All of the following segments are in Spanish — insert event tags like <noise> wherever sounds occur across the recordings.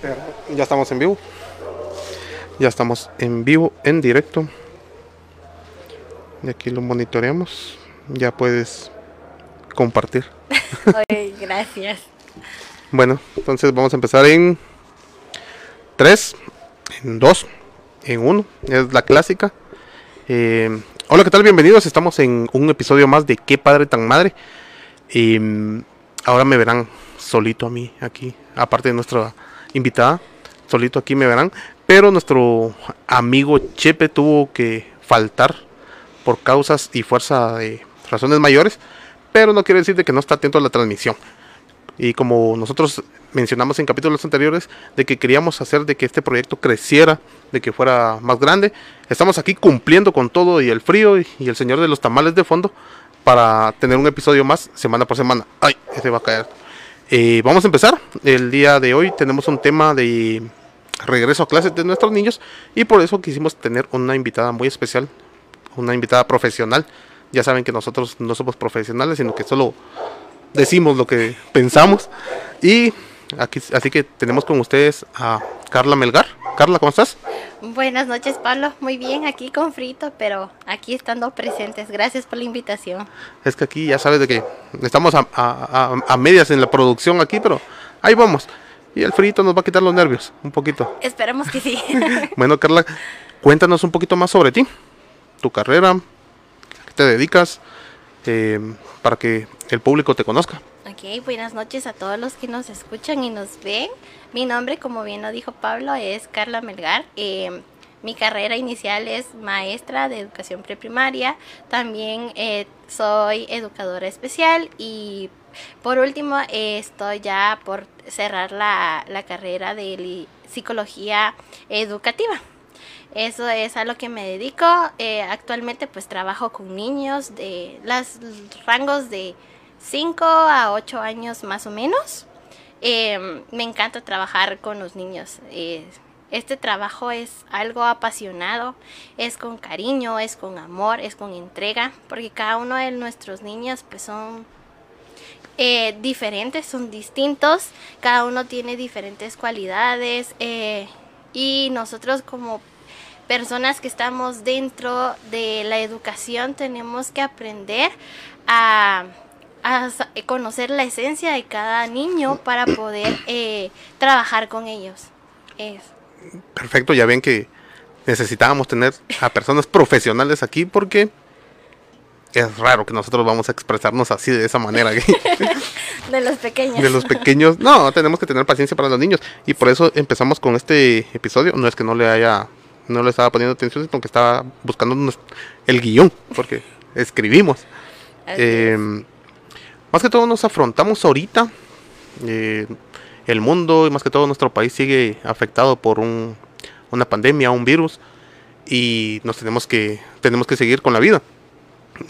Pero ya estamos en vivo. Ya estamos en vivo, en directo. Y aquí lo monitoreamos. Ya puedes compartir. <laughs> Ay, gracias. Bueno, entonces vamos a empezar en 3, en 2, en 1. Es la clásica. Eh, hola, ¿qué tal? Bienvenidos. Estamos en un episodio más de Qué padre tan madre. Y mm, ahora me verán solito a mí aquí, aparte de nuestra invitada, solito aquí me verán. Pero nuestro amigo Chepe tuvo que faltar por causas y fuerza de razones mayores, pero no quiere decir de que no está atento a la transmisión. Y como nosotros mencionamos en capítulos anteriores, de que queríamos hacer de que este proyecto creciera, de que fuera más grande, estamos aquí cumpliendo con todo y el frío y, el señor de los tamales de fondo para tener un episodio más semana por semana. Ay, ese va a caer. Eh, vamos a empezar. El día de hoy tenemos un tema de regreso a clases de nuestros niños y por eso quisimos tener una invitada muy especial, una invitada profesional. Ya saben que nosotros no somos profesionales, sino que solo decimos lo que pensamos. Y aquí, así que tenemos con ustedes a Carla Melgar. Carla, ¿cómo estás? Buenas noches, Pablo. Muy bien, aquí con frito, pero aquí estando presentes. Gracias por la invitación. Es que aquí ya sabes de que estamos a, a- a- a medias en la producción aquí, pero ahí vamos. Y el frito nos va a quitar los nervios, un poquito. Esperemos que sí. <laughs> Bueno, Carla, cuéntanos un poquito más sobre ti, tu carrera, a qué te dedicas, eh, para que el público te conozca. Buenas noches a todos los que nos escuchan y nos ven. Mi nombre, como bien lo dijo Pablo, es Carla Melgar. Eh, mi carrera inicial es maestra de educación preprimaria. También eh, soy educadora especial y por último eh, estoy ya por cerrar la, la carrera de psicología educativa. Eso es a lo que me dedico. Eh, actualmente pues trabajo con niños de los rangos de 5 a 8 años más o menos. Eh, me encanta trabajar con los niños. Eh, este trabajo es algo apasionado, es con cariño, es con amor, es con entrega, porque cada uno de nuestros niños pues son eh, diferentes, son distintos, cada uno tiene diferentes cualidades eh, y nosotros como personas que estamos dentro de la educación tenemos que aprender a, a sa- conocer la esencia de cada niño para poder eh, trabajar con ellos. Es- Perfecto, ya ven que necesitábamos tener a personas profesionales aquí porque es raro que nosotros vamos a expresarnos así de esa manera. <laughs> <laughs> de los pequeños. de los pequeños. No, tenemos que tener paciencia para los niños. Y por eso empezamos con este episodio. No es que no le haya, no le estaba poniendo atención, sino que estaba buscando el guion, porque escribimos. Eh, es. Más que todo nos afrontamos ahorita. eh, el mundo y más que todo nuestro país sigue afectado por un, una pandemia, un virus. Y nos tenemos que, tenemos que seguir con la vida.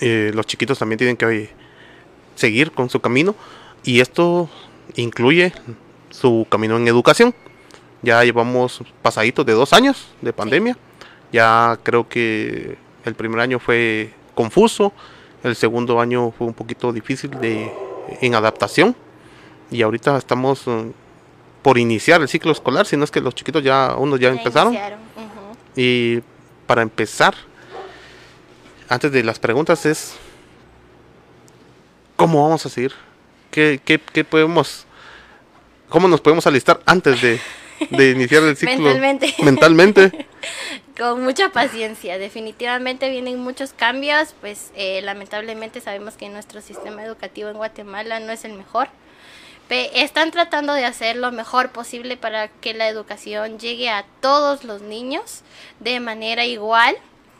Eh, los chiquitos también tienen que eh, seguir con su camino. Y esto incluye su camino en educación. Ya llevamos pasaditos de dos años de pandemia. Ya creo que el primer año fue confuso. El segundo año fue un poquito difícil de, en adaptación. Y ahorita estamos eh, por iniciar el ciclo escolar, si no es que los chiquitos ya, unos ya, Ya empezaron. Y para empezar, antes de las preguntas es, ¿cómo vamos a seguir? ¿Qué, qué, qué podemos, cómo nos podemos alistar antes de, de iniciar el ciclo? Mentalmente. <laughs> Mentalmente. <laughs> Con mucha paciencia, definitivamente vienen muchos cambios, pues eh, lamentablemente sabemos que nuestro sistema educativo en Guatemala no es el mejor. Pe- están tratando de hacer lo mejor posible para que la educación llegue a todos los niños de manera igual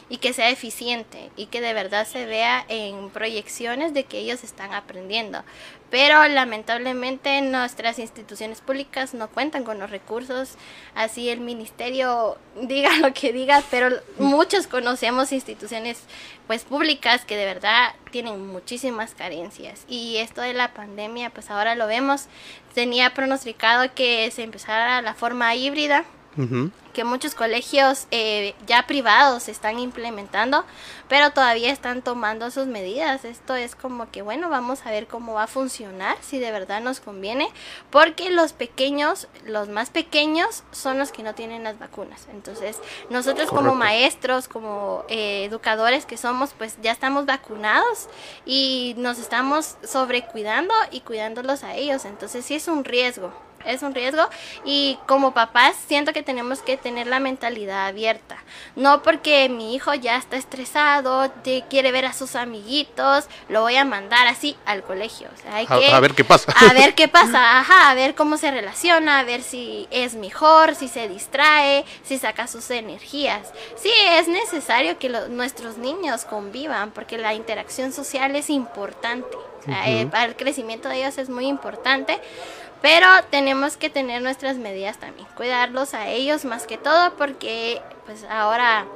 y que sea eficiente y que de verdad se vea en proyecciones de que ellos están aprendiendo. Pero lamentablemente nuestras instituciones públicas no cuentan con los recursos, así el ministerio <laughs> diga lo que diga, pero muchos conocemos instituciones pues públicas que de verdad tienen muchísimas carencias y esto de la pandemia pues ahora lo vemos, tenía pronosticado que se empezara la forma híbrida Que muchos colegios eh, ya privados están implementando, pero todavía están tomando sus medidas. Esto es como que, bueno, vamos a ver cómo va a funcionar, si de verdad nos conviene, porque los pequeños, los más pequeños, son los que no tienen las vacunas. Entonces, nosotros como maestros, como eh, educadores que somos, pues ya estamos vacunados y nos estamos sobrecuidando y cuidándolos a ellos. Entonces, sí es un riesgo es un riesgo y como papás siento que tenemos que tener la mentalidad abierta. No porque mi hijo ya está estresado, quiere ver a sus amiguitos, lo voy a mandar así al colegio. hay a, que, a ver qué pasa. A ver <laughs> qué pasa, ajá, a ver cómo se relaciona, a ver si es mejor, si se distrae, si saca sus energías. Sí, es necesario que nuestros niños convivan porque la interacción social es importante. Eh, para el crecimiento de ellos es muy importante. Pero tenemos que tener nuestras medidas también, cuidarlos a ellos más que todo porque pues ahora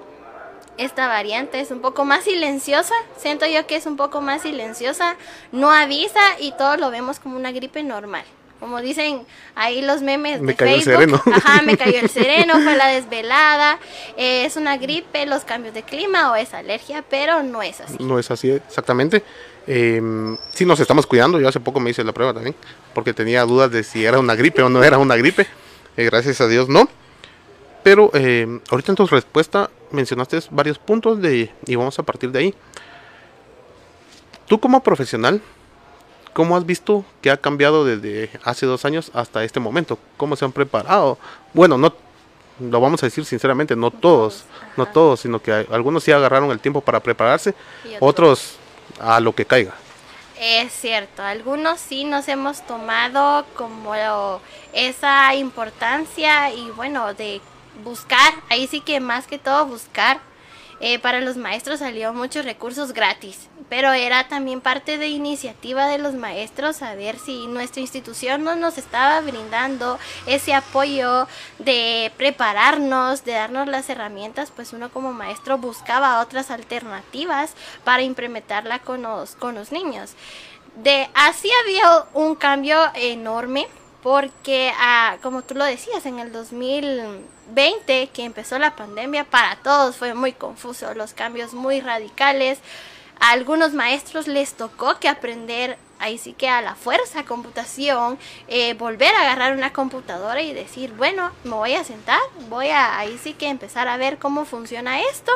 esta variante es un poco más silenciosa, siento yo que es un poco más silenciosa, no avisa y todos lo vemos como una gripe normal. Como dicen ahí los memes me cayó El sereno. <laughs> Ajá, me cayó el sereno, fue la desvelada. Eh, es una gripe, los cambios de clima o es alergia, pero no es así. No es así, exactamente. Eh, sí nos estamos cuidando, yo hace poco me hice la prueba también, porque tenía dudas de si era una gripe o no era una gripe. Eh, gracias a Dios no. Pero eh, ahorita en tu respuesta mencionaste varios puntos de, y vamos a partir de ahí. Tú como profesional, ¿cómo has visto que ha cambiado desde hace dos años hasta este momento? ¿Cómo se han preparado? Bueno, no lo vamos a decir sinceramente, no todos, no todos, sino que algunos sí agarraron el tiempo para prepararse, otros a lo que caiga. Es cierto, algunos sí nos hemos tomado como esa importancia y bueno, de buscar, ahí sí que más que todo buscar eh, para los maestros salió muchos recursos gratis, pero era también parte de iniciativa de los maestros a ver si nuestra institución no nos estaba brindando ese apoyo de prepararnos, de darnos las herramientas, pues uno como maestro buscaba otras alternativas para implementarla con los, con los niños. De así había un cambio enorme porque ah, como tú lo decías en el 2020 que empezó la pandemia para todos fue muy confuso los cambios muy radicales. A algunos maestros les tocó que aprender ahí sí que a la fuerza computación eh, volver a agarrar una computadora y decir bueno me voy a sentar voy a ahí sí que empezar a ver cómo funciona esto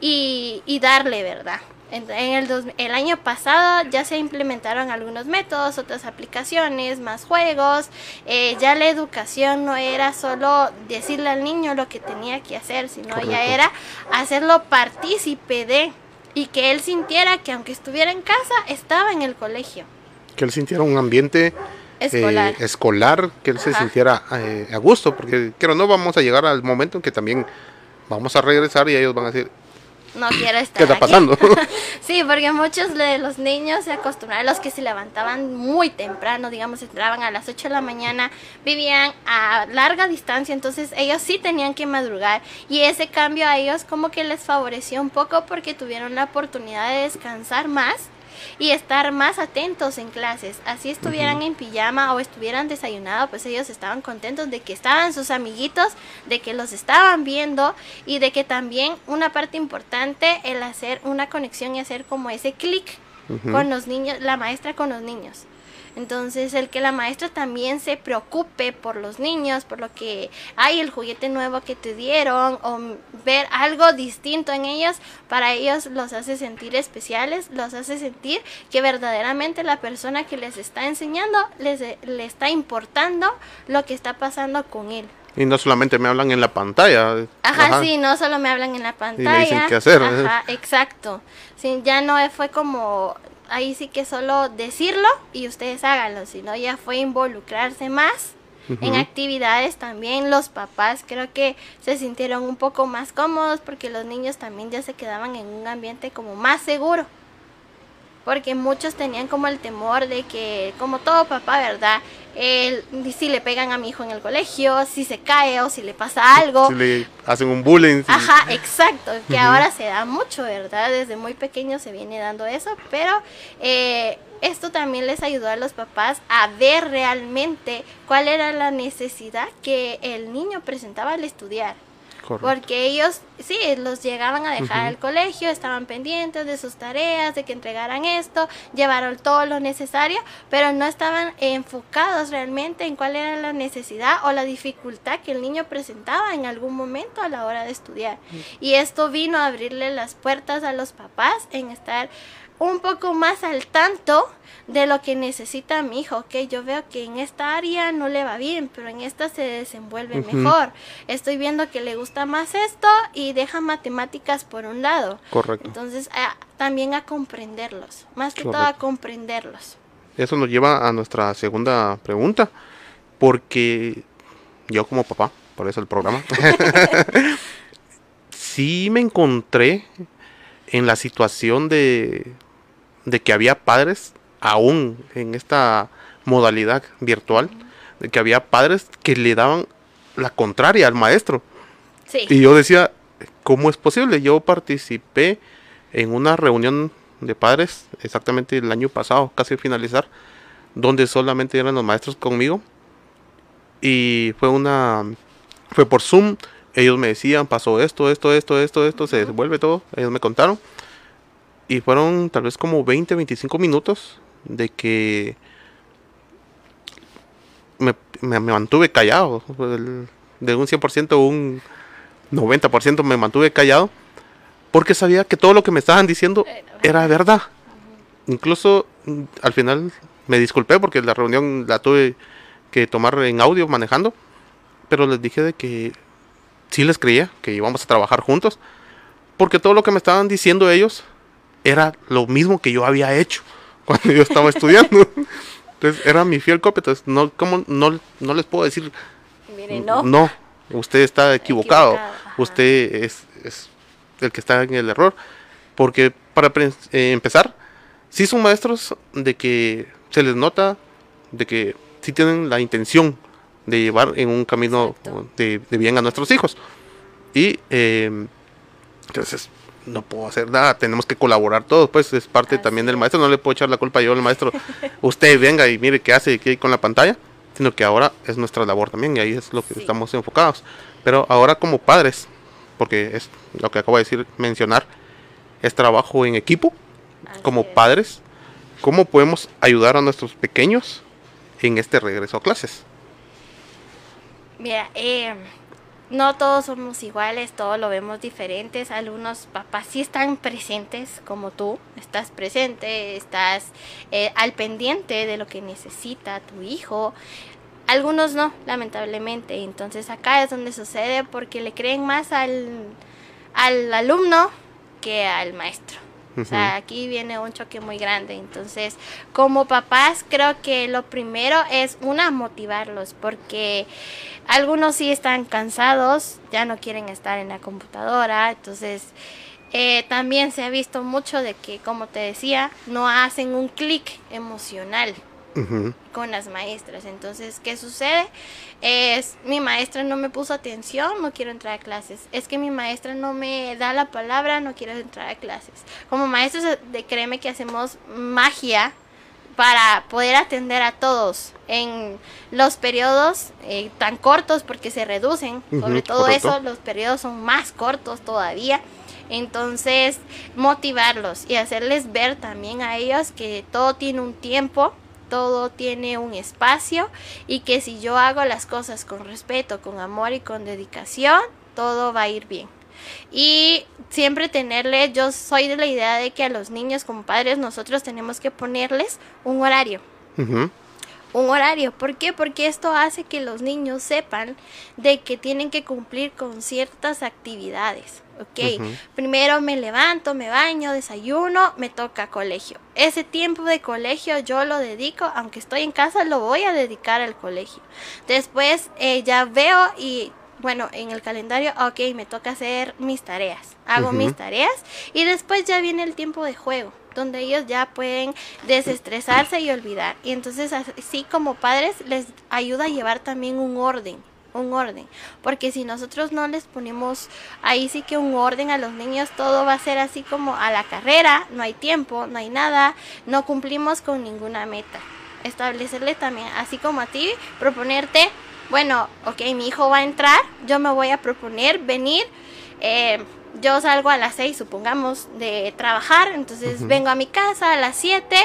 y, y darle verdad en el, el, año pasado ya se implementaron algunos métodos, otras aplicaciones, más juegos. Eh, ya la educación no era solo decirle al niño lo que tenía que hacer, sino ya era hacerlo partícipe de y que él sintiera que aunque estuviera en casa, estaba en el colegio. Que él sintiera un ambiente escolar, eh, escolar que él se sintiera eh, a gusto, porque creo no vamos a llegar al momento en que también vamos a regresar y ellos van a decir, no quiero estar ¿Qué está pasando? <laughs> sí, porque muchos de los niños se acostumbraron, los que se levantaban muy temprano, digamos, entraban a las 8 de la mañana, vivían a larga distancia, entonces ellos sí tenían que madrugar y ese cambio a ellos como que les favoreció un poco porque tuvieron la oportunidad de descansar más y estar más atentos en clases. Así estuvieran en pijama o estuvieran desayunado, pues ellos estaban contentos de que estaban sus amiguitos, de que los estaban viendo y de que también una parte importante el hacer una conexión y hacer como ese clic con los niños, la maestra con los niños. Entonces, el que la maestra también se preocupe por los niños, por lo que hay el juguete nuevo que te dieron, o ver algo distinto en ellos, para ellos los hace sentir especiales, los hace sentir que verdaderamente la persona que les está enseñando les le está importando lo que está pasando con él. Y no solamente me hablan en la pantalla. Ajá, sí, no solo me hablan en la pantalla. Y me dicen qué hacer. Ajá, exacto. Sí, ya no fue como ahí sí que solo decirlo y ustedes háganlo, sino ya fue involucrarse más en actividades también. Los papás creo que se sintieron un poco más cómodos porque los niños también ya se quedaban en un ambiente como más seguro. Porque muchos tenían como el temor de que, como todo papá, ¿verdad? El, si le pegan a mi hijo en el colegio, si se cae o si le pasa algo. Si le hacen un bullying. si- Ajá, exacto, que ahora se da mucho, ¿verdad? Desde muy pequeño se viene dando eso, pero eh, esto también les ayudó a los papás a ver realmente cuál era la necesidad que el niño presentaba al estudiar. Correcto. Porque ellos, sí, los llegaban a dejar Ujú. al colegio, estaban pendientes de sus tareas, de que entregaran esto, llevaron todo lo necesario, pero no estaban enfocados realmente en cuál era la necesidad o la dificultad que el niño presentaba en algún momento a la hora de estudiar. Y esto vino a abrirle las puertas a los papás en estar un poco más al tanto de lo que necesita mi hijo, que yo veo que en esta área no le va bien, pero en esta se desenvuelve mejor. Estoy viendo que le gusta más esto y deja matemáticas por un lado. Correcto. Entonces, a- también a comprenderlos, más que todo a comprenderlos. Eso nos lleva a nuestra segunda pregunta, porque yo como papá, por eso el programa, <laughs> <laughs> sí me encontré en la situación de, de que había padres, aún en esta modalidad virtual, de que había padres que le daban la contraria al maestro. Sí. Y yo decía, ¿cómo es posible? Yo participé en una reunión de padres exactamente el año pasado, casi al finalizar, donde solamente eran los maestros conmigo. Y fue una fue por Zoom, ellos me decían, pasó esto, esto, esto, esto, esto, se devuelve todo, ellos me contaron. Y fueron tal vez como 20, 25 minutos de que me, me- me mantuve callado. de un 100% un 90% me mantuve callado porque sabía que todo lo que me estaban diciendo era verdad. Incluso mm, al final me disculpé porque la reunión la tuve que tomar en audio manejando, pero les dije de que sí les creía que íbamos a trabajar juntos, porque todo lo que me estaban diciendo ellos era lo mismo que yo había hecho <laughs> cuando yo estaba estudiando. Entonces era mi fiel copia, entonces no, ¿cómo? no, no les puedo decir Mire, no. usted está equivocado. Usted es, es el que está en el error. Porque para eh, empezar, sí son maestros de que se les nota de que sí tienen la intención de llevar en un camino de, de bien a nuestros hijos. Y eh, entonces no puedo hacer nada, tenemos que colaborar todos, pues es parte Así también del es. maestro, no le puedo echar la culpa yo al maestro, <laughs> usted venga y mire qué hace aquí con la pantalla, sino que ahora es nuestra labor también y ahí es lo que Sí. estamos enfocados. Pero ahora como padres, porque es lo que acabo de decir, mencionar, es trabajo en equipo, Así como es. padres, ¿cómo podemos ayudar a nuestros pequeños en este regreso a clases? Mira, eh, no todos somos iguales, todos lo vemos diferentes. Algunos papás sí están presentes, como tú, estás presente, estás eh, al pendiente de lo que necesita tu hijo. Algunos no, lamentablemente. Entonces acá es donde sucede porque le creen más al, al alumno que al maestro. O sea, aquí viene un choque muy grande. Entonces, como papás, creo que lo primero es una motivarlos, porque algunos sí están cansados, ya no quieren estar en la computadora. Entonces, eh, también se ha visto mucho de que, como te decía, no hacen un clic emocional Con las maestras. Entonces, ¿qué sucede? Es mi maestra no me puso atención, no quiero entrar a clases. Es que mi maestra no me da la palabra, no quiero entrar a clases. Como maestros, de, créeme que hacemos magia para poder atender a todos en los periodos eh, tan cortos porque se reducen. Sobre todo correcto. eso, los periodos son más cortos todavía. Entonces, motivarlos y hacerles ver también a ellos que todo tiene un tiempo, todo tiene un espacio y que si yo hago las cosas con respeto, con amor y con dedicación, todo va a ir bien. Y siempre tenerle, yo soy de la idea de que a los niños como padres nosotros tenemos que ponerles un horario un horario. ¿Por qué? Porque esto hace que los niños sepan de que tienen que cumplir con ciertas actividades. Ok, primero me levanto, me baño, desayuno, me toca colegio. Ese tiempo de colegio yo lo dedico, aunque estoy en casa, lo voy a dedicar al colegio. Después eh, ya veo y bueno, en el calendario, ok, me toca hacer mis tareas. Hago mis tareas y después ya viene el tiempo de juego. donde ellos ya pueden desestresarse y olvidar. Y entonces así como padres les ayuda a llevar también un orden un orden. Porque si nosotros no les ponemos ahí sí que un orden a los niños, todo va a ser así como a la carrera, no hay tiempo, no hay nada, no cumplimos con ninguna meta. Establecerle también, así como a ti, proponerte, bueno, ok, mi hijo va a entrar, yo me voy a proponer venir. Eh, yo salgo a las 6, supongamos, de trabajar, entonces vengo a mi casa a las 7,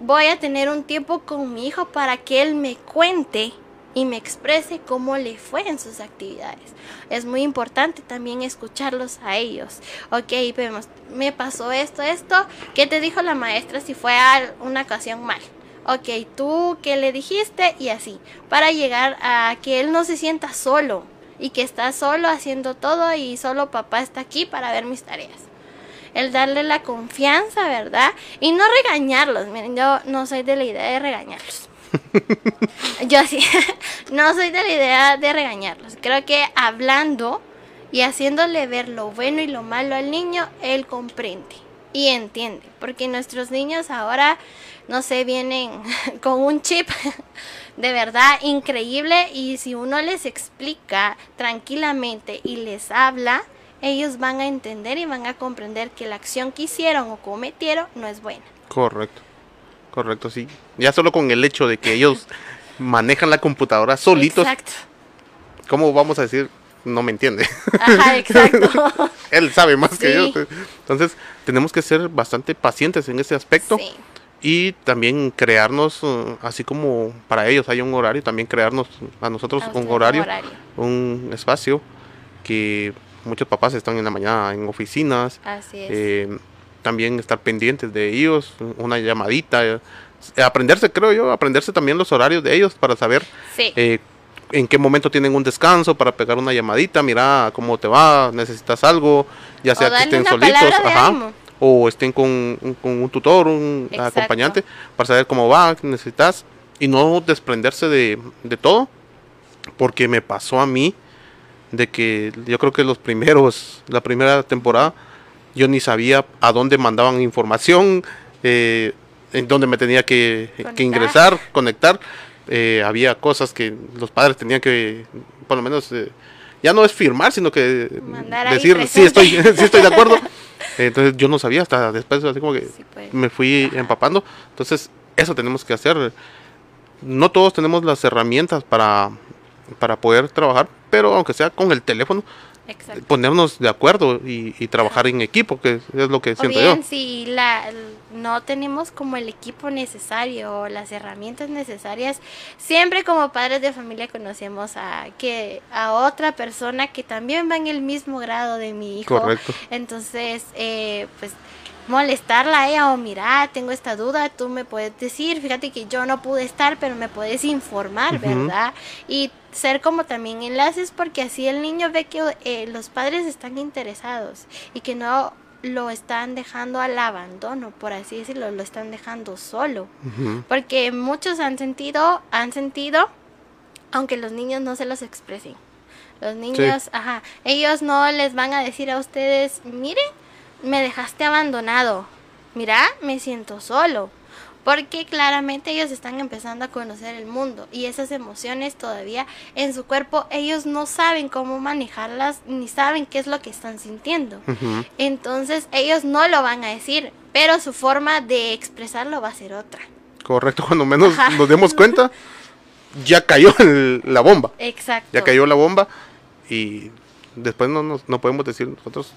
voy a tener un tiempo con mi hijo para que él me cuente y me exprese cómo le fue en sus actividades. Es muy importante también escucharlos a ellos. Ok, vemos, me pasó esto, esto, ¿qué te dijo la maestra si fue a una ocasión mal? Ok, tú qué le dijiste y así, para llegar a que él no se sienta solo y que está solo haciendo todo y solo papá está aquí para ver mis tareas el darle la confianza, ¿verdad? Y no regañarlos. Miren, yo no soy de la idea de regañarlos. Yo sí, <laughs> no soy de la idea de regañarlos. Creo que hablando y haciéndole ver lo bueno y lo malo al niño, él comprende y entiende. Porque nuestros niños ahora, no sé, vienen <laughs> con un chip <laughs> de verdad increíble y si uno les explica tranquilamente y les habla, ellos van a entender y van a comprender que la acción que hicieron o cometieron no es buena. Correcto. Correcto, sí. Ya solo con el hecho de que ellos <laughs> manejan la computadora solitos. Exacto. ¿Cómo vamos a decir? No me entiende. Ajá, exacto. <laughs> Él sabe más que yo. Entonces, tenemos que ser bastante pacientes en ese aspecto. Sí. Y también crearnos, uh, así como para ellos hay un horario, también crearnos a nosotros un, horario, un espacio que muchos papás están en la mañana en oficinas. Así es. Eh, también estar pendientes de ellos, una llamadita, eh, aprenderse, creo yo, aprenderse también los horarios de ellos para saber eh, en qué momento tienen un descanso, para pegar una llamadita, mira cómo te va, necesitas algo, ya sea que estén solitos, o estén con, un tutor, un acompañante, para saber cómo va, qué necesitas, y no desprenderse de, de todo, porque me pasó a mí de que yo creo que los primeros, la primera temporada, yo ni sabía a dónde mandaban información, eh, en dónde me tenía que, ingresar, conectar. Eh, había cosas que los padres tenían que, por lo menos, eh, ya no es firmar, sino que decir, sí estoy, <laughs> sí estoy de acuerdo. <laughs> Entonces yo no sabía, hasta después así como que pues. me fui empapando. Entonces eso tenemos que hacer. No todos tenemos las herramientas para, para poder trabajar, pero aunque sea con el teléfono, ponernos de acuerdo y, trabajar en equipo, que es lo que siento bien, si la, no tenemos como el equipo necesario o las herramientas necesarias, siempre como padres de familia conocemos a, que, a otra persona que también va en el mismo grado de mi hijo. Correcto. Entonces, eh, pues molestarla a ella o mira, tengo esta duda, tú me puedes decir, fíjate que yo no pude estar, pero me puedes informar, ¿verdad? Y ser como también enlaces porque así el niño ve que eh, los padres están interesados y que no lo están dejando al abandono, por así decirlo, lo están dejando solo. Porque muchos han sentido, han sentido, aunque los niños no se los expresen. Los niños, ajá, ellos no les van a decir a ustedes, miren, me dejaste abandonado, mira, me siento solo porque claramente ellos están empezando a conocer el mundo y esas emociones todavía en su cuerpo ellos no saben cómo manejarlas ni saben qué es lo que están sintiendo. Entonces ellos no lo van a decir, pero su forma de expresarlo va a ser otra. Correcto, <laughs> cuando menos nos demos cuenta, ya cayó la bomba. Exacto. Ya cayó la bomba y después no, nos, no podemos decir nosotros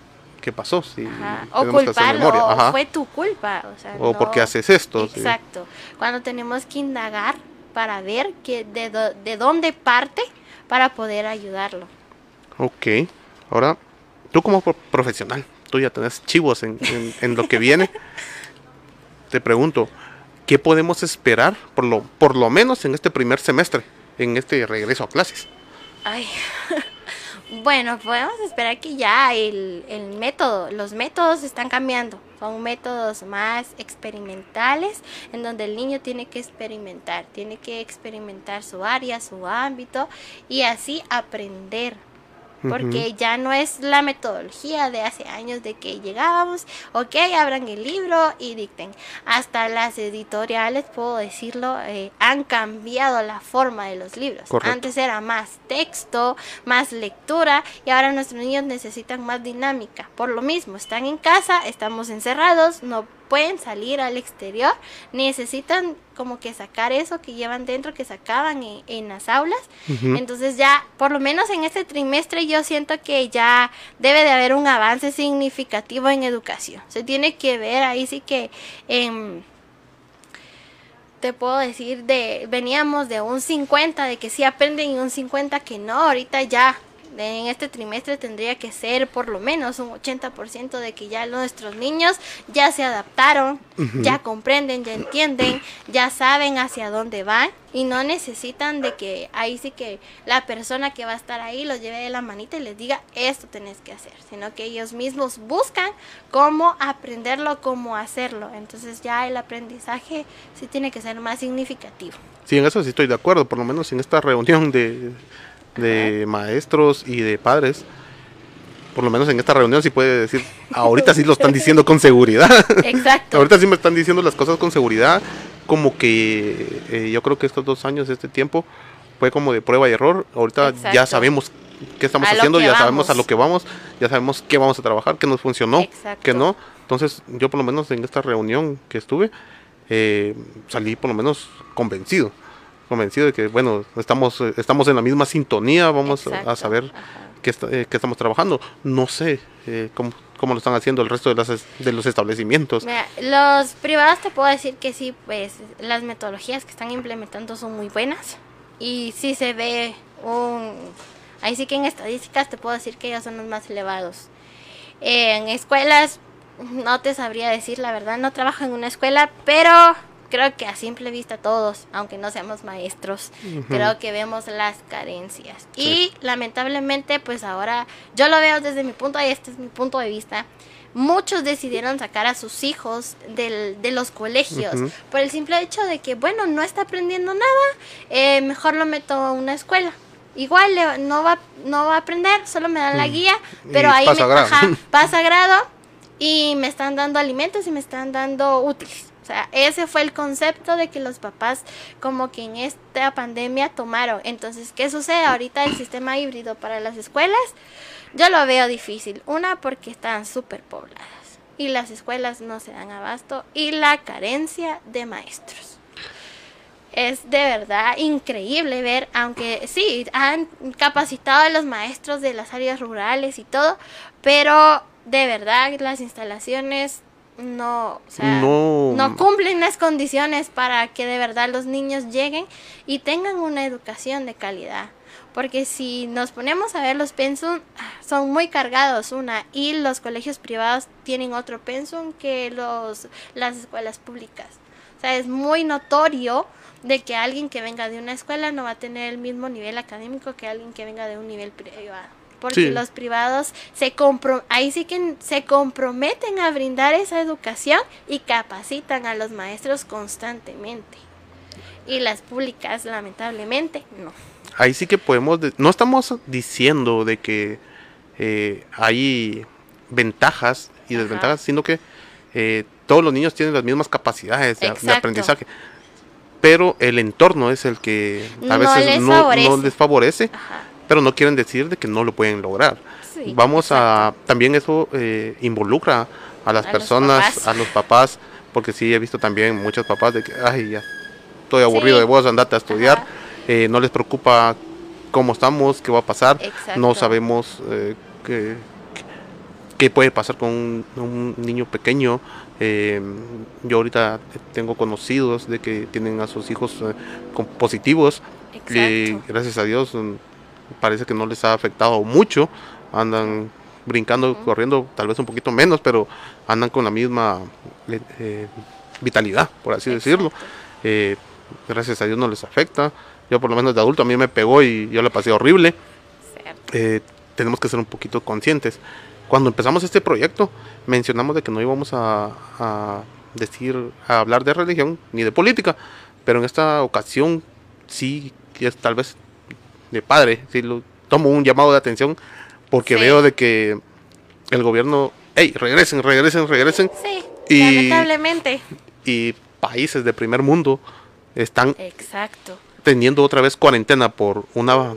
qué pasó. Si o culparlo, o fue tu culpa. O, sea, o porque haces esto. Exacto. Cuando tenemos que indagar para ver que de, de dónde parte para poder ayudarlo. Ok. Ahora, tú como profesional, tú ya tenés chivos en, en, lo que viene. <laughs> te pregunto, ¿qué podemos esperar por lo, por lo menos en este primer semestre, en este regreso a clases? Ay, <laughs> Bueno, podemos esperar que ya el, el, método, los métodos están cambiando. Son métodos más experimentales en donde el niño tiene que experimentar, tiene que experimentar su área, su ámbito y así aprender. Porque ya no es la metodología de hace años de que llegábamos, ok, abran el libro y dicten. Hasta las editoriales, puedo decirlo, eh, han cambiado la forma de los libros. Antes era más texto, más lectura y ahora nuestros niños necesitan más dinámica. Por lo mismo, están en casa, estamos encerrados, no pueden salir al exterior, necesitan como que sacar eso que llevan dentro, que sacaban en, las aulas. Entonces ya, por lo menos en este trimestre, yo siento que ya debe de haber un avance significativo en educación. Se tiene que ver ahí sí que... te puedo decir de veníamos de un 50 de que sí aprenden y un 50 que no, ahorita ya en este trimestre tendría que ser por lo menos un 80% de que ya nuestros niños ya se adaptaron, ya comprenden, ya entienden, ya saben hacia dónde van y no necesitan de que ahí sí que la persona que va a estar ahí los lleve de la manita y les diga esto tenés que hacer, sino que ellos mismos buscan cómo aprenderlo, cómo hacerlo. Entonces ya el aprendizaje sí tiene que ser más significativo. Sí, en eso sí estoy de acuerdo, por lo menos en esta reunión de de maestros y de padres. Por lo menos en esta reunión sí puede decir, ahorita sí lo están diciendo con seguridad. <laughs> Exacto. ahorita sí me están diciendo las cosas con seguridad, como que eh, yo creo que estos dos años, este tiempo, fue como de prueba y error. Ahorita ya sabemos qué estamos haciendo, ya sabemos a lo que vamos, ya sabemos qué vamos a trabajar, qué nos funcionó, qué no. Entonces yo por lo menos en esta reunión que estuve, eh, salí por lo menos convencido convencido de que, bueno, estamos, eh, estamos en la misma sintonía, vamos a saber qué, eh, qué, estamos trabajando. No sé eh, cómo, cómo, lo están haciendo el resto de, las, de los establecimientos. los privados te puedo decir que sí, pues las metodologías que están implementando son muy buenas y sí se ve un... Ahí sí que en estadísticas te puedo decir que ellos son los más elevados. en escuelas, no te sabría decir la verdad, no trabajo en una escuela, pero creo que a simple vista todos, aunque no seamos maestros, creo que vemos las carencias. Y lamentablemente, pues ahora yo lo veo desde mi punto, y este es mi punto de vista, muchos decidieron sacar a sus hijos del, de los colegios por el simple hecho de que, bueno, no está aprendiendo nada, eh, mejor lo meto a una escuela. Igual no va, no va a aprender, solo me dan la mm. guía, pero ahí me <laughs> pasa grado y me están dando alimentos y me están dando útiles. O sea, ese fue el concepto de que los papás como que en esta pandemia tomaron. Entonces, ¿qué sucede ahorita el sistema híbrido para las escuelas? Yo lo veo difícil. Una, porque están súper pobladas y las escuelas no se dan abasto y la carencia de maestros. Es de verdad increíble ver, aunque sí, han capacitado a los maestros de las áreas rurales y todo, pero de verdad las instalaciones no, o sea, no, cumplen las condiciones para que de verdad los niños lleguen y tengan una educación de calidad. Porque si nos ponemos a ver los pensum, son muy cargados una y los colegios privados tienen otro pensum que los, las escuelas públicas. O sea, es muy notorio de que alguien que venga de una escuela no va a tener el mismo nivel académico que alguien que venga de un nivel privado porque los privados se compro ahí sí que se comprometen a brindar esa educación y capacitan a los maestros constantemente. Y las públicas, lamentablemente, no. Ahí sí que podemos, no estamos diciendo de que eh, hay ventajas y desventajas, sino que eh, todos los niños tienen las mismas capacidades de, aprendizaje. Pero el entorno es el que a veces no, no, les favorece pero no quieren decir de que no lo pueden lograr. Vamos a, también eso eh, involucra a las personas, a los papás, porque sí he visto también muchos papás de que, ay, ya, estoy aburrido de vos, andate a estudiar, eh, no les preocupa cómo estamos, qué va a pasar, no sabemos eh, qué, qué, puede pasar con un, niño pequeño. yo ahorita tengo conocidos de que tienen a sus hijos con positivos. Y gracias a Dios parece que no les ha afectado mucho, andan brincando, corriendo, tal vez un poquito menos, pero andan con la misma eh, eh, vitalidad, por así decirlo. Eh, gracias a Dios no les afecta. Yo por lo menos de adulto a mí me pegó y yo la pasé horrible. tenemos que ser un poquito conscientes. Cuando empezamos este proyecto mencionamos de que no íbamos a, a decir, a hablar de religión ni de política, pero en esta ocasión sí, es tal vez de padre, si lo tomo un llamado de atención porque Sí. veo de que el gobierno, hey, regresen, regresen, regresen, Sí, Y- lamentablemente. y países de primer mundo están Exacto. teniendo otra vez cuarentena por una Nueva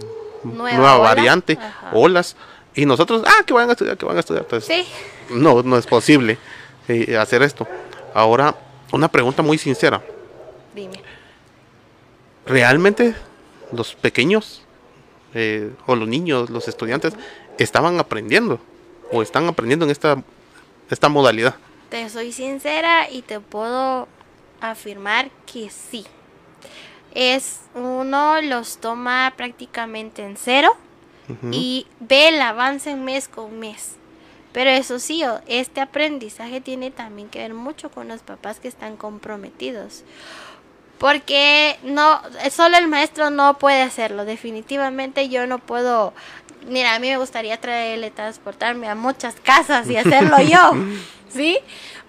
nueva, ola. variante, Ajá. olas, y nosotros, ah, que vayan a estudiar, que van a estudiar. Entonces, Sí. no, no es posible eh, hacer esto. Ahora, una pregunta muy sincera. Dime. ¿Realmente los pequeños eh, o los niños, los estudiantes, estaban aprendiendo o están aprendiendo en esta, esta modalidad? Te soy sincera y te puedo afirmar que sí. Es uno los toma prácticamente en cero y ve el avance mes con mes. Pero eso sí, este aprendizaje tiene también que ver mucho con los papás que están comprometidos. Porque no, solo el maestro no puede hacerlo. Definitivamente yo no puedo. Mira, a mí me gustaría traerle, transportarme a muchas casas y hacerlo <laughs> yo. ¿Sí?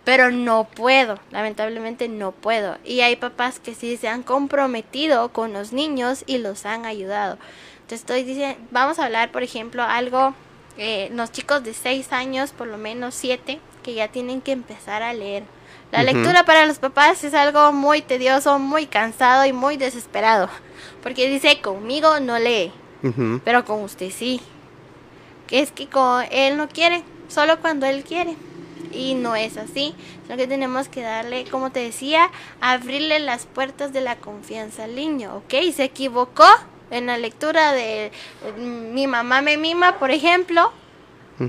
Pero no puedo, lamentablemente no puedo. Y hay papás que sí se han comprometido con los niños y los han ayudado. Te estoy diciendo, vamos a hablar, por ejemplo, algo, eh, los chicos de 6 años, por lo menos 7, que ya tienen que empezar a leer. La lectura para los papás es algo muy tedioso, muy cansado y muy desesperado. Porque dice, conmigo no lee, pero con usted sí. Que es que con él no quiere, solo cuando él quiere. Y no es así, sino que tenemos que darle, como te decía, abrirle las puertas de la confianza al niño, ¿ok? Se equivocó en la lectura de eh, Mi mamá me mima, por ejemplo,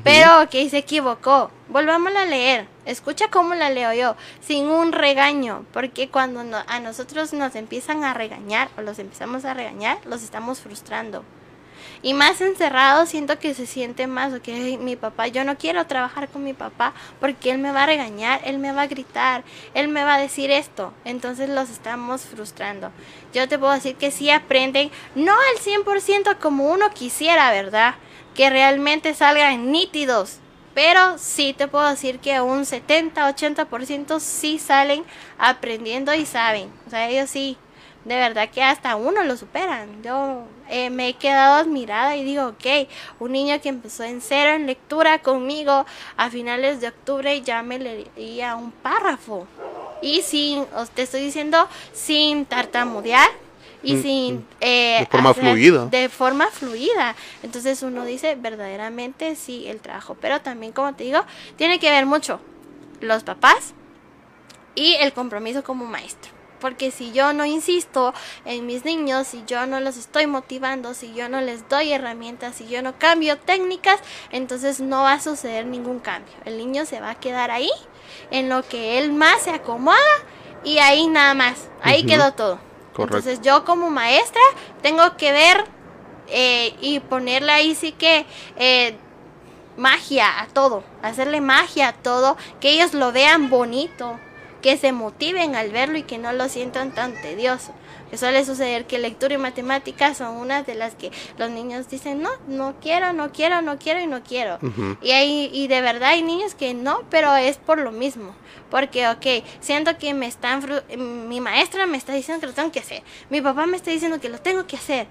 pero ok, se equivocó. Volvámosla a leer. Escucha cómo la leo yo, sin un regaño, porque cuando no- a nosotros nos empiezan a regañar o los empezamos a regañar, los estamos frustrando. Y más encerrado siento que se siente más, ok, "Ay, mi papá, yo no quiero trabajar con mi papá porque él me va a regañar, él me va a gritar, él me va a decir esto. Entonces los estamos frustrando. Yo te puedo decir que sí aprenden, no al 100% como uno quisiera, ¿verdad? Que realmente salgan nítidos. Pero sí te puedo decir que un 70-80% sí salen aprendiendo y saben. O sea, ellos sí, de verdad que hasta uno lo superan. Yo eh, me he quedado admirada y digo, ok, un niño que empezó en cero en lectura conmigo a finales de octubre ya me leía un párrafo. Y sin, os te estoy diciendo, sin tartamudear y Mm, sin... mm. eh, De forma fluida. De forma fluida. Entonces uno dice, verdaderamente sí, el trabajo. Pero también, como te digo, tiene que ver mucho los papás y el compromiso como maestro. Porque si yo no insisto en mis niños, si yo no los estoy motivando, si yo no les doy herramientas, si yo no cambio técnicas, entonces no va a suceder ningún cambio. El niño se va a quedar ahí, en lo que él más se acomoda y ahí nada más. Ahí quedó todo. Entonces yo como maestra tengo que ver eh, y ponerle ahí sí que eh, magia a todo, hacerle magia a todo, que ellos lo vean bonito, que se motiven al verlo y que no lo sientan tan tedioso. Suele suceder que lectura y matemáticas son unas de las que los niños dicen, no, no quiero, no quiero, no quiero y no quiero. Y, hay, y de verdad hay niños que no, pero es por lo mismo. Porque, ok, siento que me están... Mi maestra me está diciendo que lo tengo que hacer. Mi papá me está diciendo que lo tengo que hacer.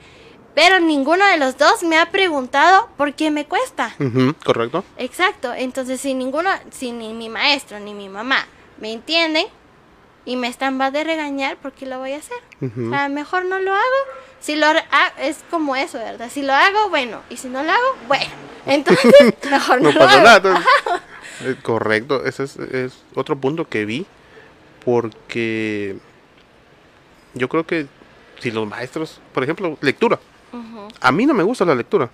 Pero ninguno de los dos me ha preguntado por qué me cuesta. Correcto. Exacto. Entonces, si ninguno, si ni mi maestro ni mi mamá me entienden y me están va de regañar, ¿por qué lo voy a hacer? Ujú. O sea, mejor no lo hago. Si lo ha- es como eso, ¿verdad? Si lo hago, bueno. Y si no lo hago, bueno. <laughs> Entonces, <laughs> mejor no, no lo hago. nada. <laughs> correcto, ese es, es otro punto que vi, porque yo creo que si los maestros, por ejemplo, lectura, a mí no me gusta la lectura,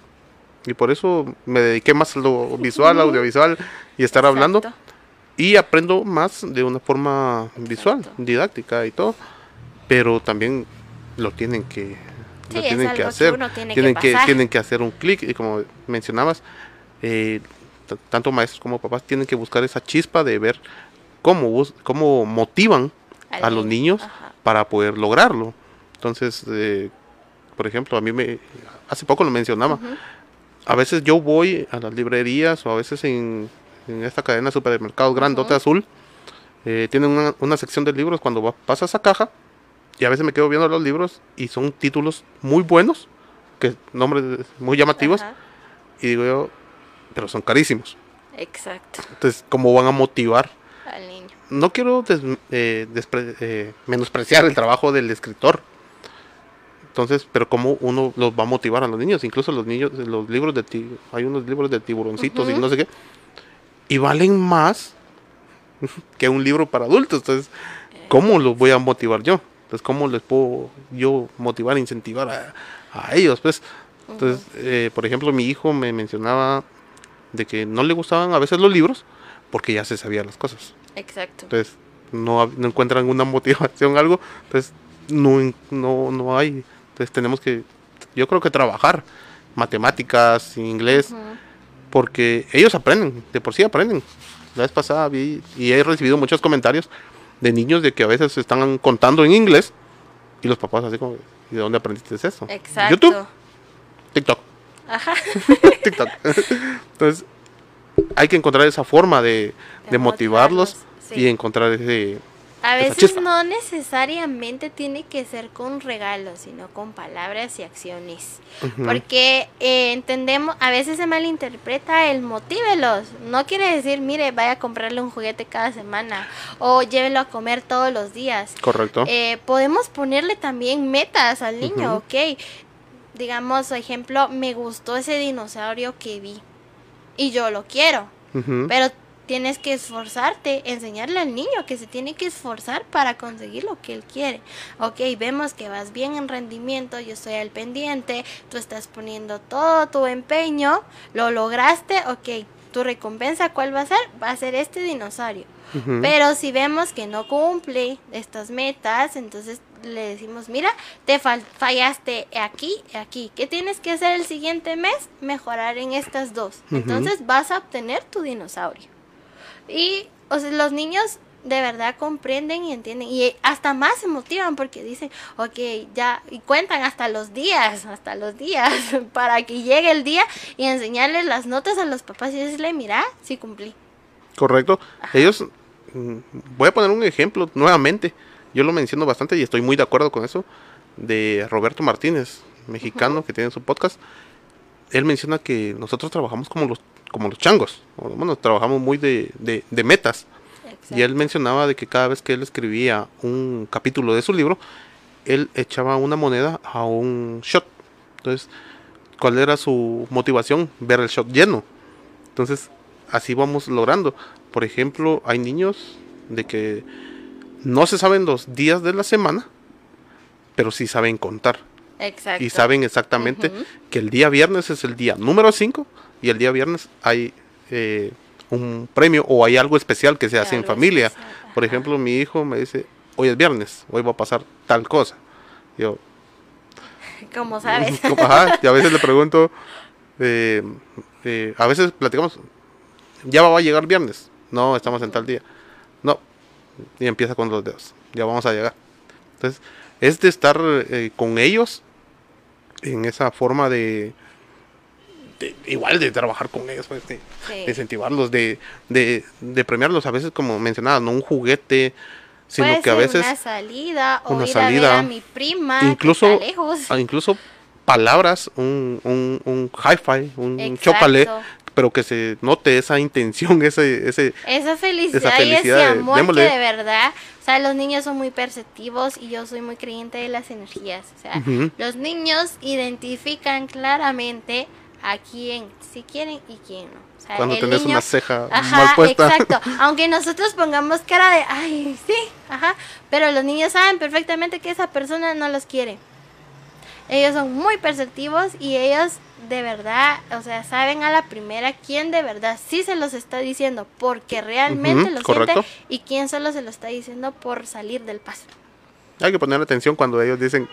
y por eso me dediqué más a lo visual, audiovisual y estar hablando. Y aprendo más de una forma visual, didáctica y todo, pero también lo tienen que, Sí, lo tienen que hacer, tiene tienen que, tienen que hacer un clic y como mencionabas, eh, tanto maestros como papás tienen que buscar esa chispa de ver cómo, cómo motivan Al a los niño, niños ajá. para poder lograrlo. Entonces, eh, por ejemplo, a mí me, hace poco lo mencionaba, a veces yo voy a las librerías o a veces en, en esta cadena de supermercados grandote azul, eh, tienen una, una sección de libros cuando va- pasas a caja y a veces me quedo viendo los libros y son títulos muy buenos, que nombres muy llamativos, y digo yo, pero son carísimos. Exacto. Entonces, ¿cómo van a motivar? Al niño. No quiero des- eh, despre- eh, menospreciar el trabajo del escritor. Entonces, pero cómo uno los va a motivar a los niños, incluso los niños, los libros de ti, hay unos libros de tiburoncitos y no sé qué, y valen más <laughs> que un libro para adultos. Entonces, ¿cómo los voy a motivar yo? Entonces, ¿cómo les puedo yo motivar, incentivar a, a ellos? Pues, entonces, eh, por ejemplo, mi hijo me mencionaba de que no le gustaban a veces los libros porque ya se sabían las cosas. Exacto. Entonces, no, no encuentran una <laughs> motivación, algo. Entonces, no, no, no hay. Entonces, tenemos que, yo creo que trabajar matemáticas, inglés. Porque ellos aprenden, de por sí aprenden. La vez pasada vi y he recibido muchos comentarios de niños de que a veces están contando en inglés y los papás así como, ¿y de dónde aprendiste eso? Exacto. YouTube, TikTok, Ajá. <laughs> TikTok. Entonces, hay que encontrar esa forma de, De de motivarlos motivarlos, sí. y encontrar ese... A veces no necesariamente tiene que ser con regalos, sino con palabras y acciones. Porque eh, entendemos, a veces se malinterpreta el motívelos. No quiere decir, mire, vaya a comprarle un juguete cada semana o llévelo a comer todos los días. Correcto. Eh, podemos ponerle también metas al niño, Ujú. ok. Digamos, ejemplo, me gustó ese dinosaurio que vi y yo lo quiero. Pero tienes que esforzarte, enseñarle al niño que se tiene que esforzar para conseguir lo que él quiere. Ok, vemos que vas bien en rendimiento, yo estoy al pendiente, tú estás poniendo todo tu empeño, lo lograste, ok, tu recompensa cuál va a ser? Va a ser este dinosaurio. Pero si vemos que no cumple estas metas, entonces le decimos, mira, te fal- fallaste aquí, aquí. ¿Qué tienes que hacer el siguiente mes? Mejorar en estas dos. Entonces vas a obtener tu dinosaurio. Y o sea, los niños de verdad comprenden y entienden y hasta más se motivan porque dicen, ok, ya, y cuentan hasta los días, hasta los días, <laughs> para que llegue el día y enseñarles las notas a los papás y decirle, mira, sí cumplí. Correcto. Ellos, mm, voy a poner un ejemplo nuevamente. Yo lo menciono bastante y estoy muy de acuerdo con eso. De Roberto Martínez, mexicano que tiene su podcast. Él menciona que nosotros trabajamos como los, como los changos. Bueno, trabajamos muy de, de- de metas. Y él mencionaba de que cada vez que él escribía un capítulo de su libro, él echaba una moneda a un shot. Entonces, ¿cuál era su motivación? Ver el shot lleno. Entonces, así vamos logrando. Por ejemplo, hay niños de que no se saben los días de la semana, pero sí saben contar. Exacto. Y saben exactamente que el día viernes es el día número 5 y el día viernes hay eh, un premio o hay algo especial que se hace en familia. especial, Por ejemplo, mi hijo me dice, hoy es viernes, hoy va a pasar tal cosa. Yo, <laughs> Como sabes. <laughs> como, ajá, y a veces le pregunto, eh, eh, a veces platicamos, ya va a llegar viernes, no, estamos en tal día, no, y empieza con los dedos, ya vamos a llegar. Entonces, es de estar eh, con ellos en esa forma de, de- igual de trabajar con ellos, pues, de, Sí. de incentivarlos, de, de, de premiarlos, a veces como mencionaba, no un juguete, sino Puede que a veces una salida o una ir a ver salida, a mi prima incluso, lejos. incluso palabras, un, un, un hi-fi, un Exacto. chócale, pero que se note esa intención, ese, ese, Esa felicidad, esa y felicidad ese de- amor démosle. que de verdad, o sea, los niños son muy perceptivos y yo soy muy creyente de las energías. O sea, los niños identifican claramente a quién sí quieren y quién no. O sea, cuando tenés niño- una ceja Ajá, mal puesta. exacto. Aunque nosotros pongamos cara de, ay, sí, ajá, pero los niños saben perfectamente que esa persona no los quiere. Ellos son muy perceptivos y ellos de verdad, o sea, saben a la primera quién de verdad sí se los está diciendo porque realmente Ujú, lo correcto. siente y quién solo se lo está diciendo por salir del paso. Hay que poner atención cuando ellos dicen,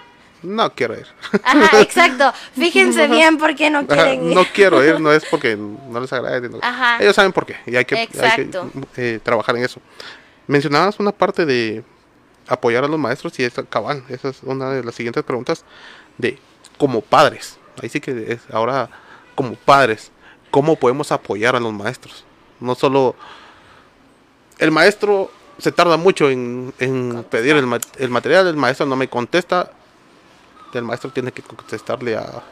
no quiero ir. Ajá, exacto. <laughs> Fíjense bien por qué no Ajá, quieren ir. no quiero ir, no <laughs> es porque no les agrade. no. Ajá. Ellos saben por qué y hay que, hay que, Exacto. eh, trabajar en eso. Mencionabas una parte de apoyar a los maestros y esa, cabal, esa es una de las siguientes preguntas de como padres. Ahí sí que es ahora como padres, ¿cómo podemos apoyar a los maestros? No solo el maestro se tarda mucho en, pedir el, el material, el maestro no me contesta, el maestro tiene que contestarle a